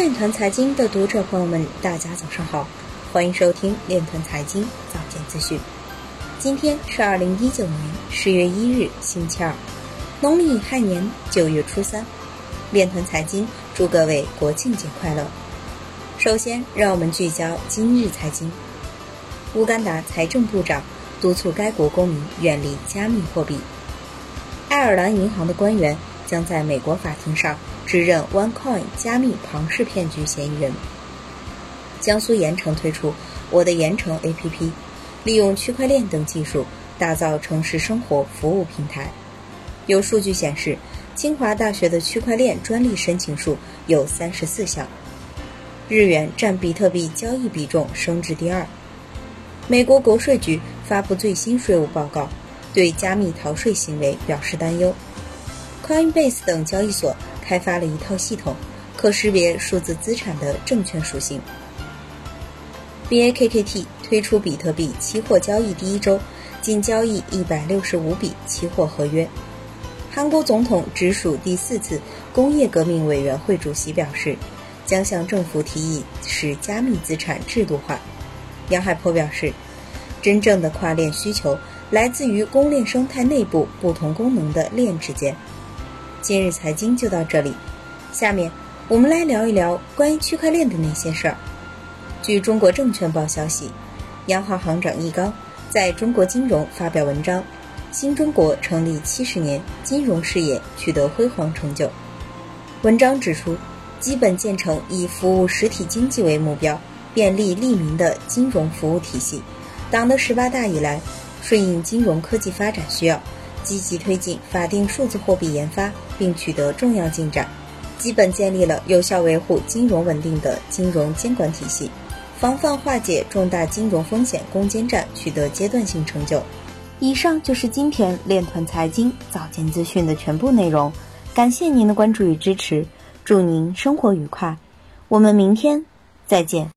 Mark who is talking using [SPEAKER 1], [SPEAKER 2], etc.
[SPEAKER 1] 链团财经的读者朋友们，大家早上好，欢迎收听链团财经早间资讯。今天是二零一九年十月一日，星期二，农历亥年九月初三。链团财经祝各位国庆节快乐。首先，让我们聚焦今日财经。乌干达财政部长督促该国公民远离加密货币。爱尔兰银行的官员将在美国法庭上。指认 OneCoin 加密庞氏骗局嫌疑人。江苏盐城推出“我的盐城 ”APP，利用区块链等技术打造城市生活服务平台。有数据显示，清华大学的区块链专利申请数有三十四项。日元占比特币交易比重升至第二。美国国税局发布最新税务报告，对加密逃税行为表示担忧。Coinbase 等交易所。开发了一套系统，可识别数字资产的证券属性。Bakkt 推出比特币期货交易第一周，仅交易一百六十五笔期货合约。韩国总统直属第四次工业革命委员会主席表示，将向政府提议使加密资产制度化。杨海波表示，真正的跨链需求来自于公链生态内部不同功能的链之间。今日财经就到这里，下面我们来聊一聊关于区块链的那些事儿。据中国证券报消息，央行行长易纲在中国金融发表文章，《新中国成立七十年，金融事业取得辉煌成就》。文章指出，基本建成以服务实体经济为目标、便利利民的金融服务体系。党的十八大以来，顺应金融科技发展需要。积极推进法定数字货币研发，并取得重要进展，基本建立了有效维护金融稳定的金融监管体系，防范化解重大金融风险攻坚战取得阶段性成就。以上就是今天链团财经早间资讯的全部内容，感谢您的关注与支持，祝您生活愉快，我们明天再见。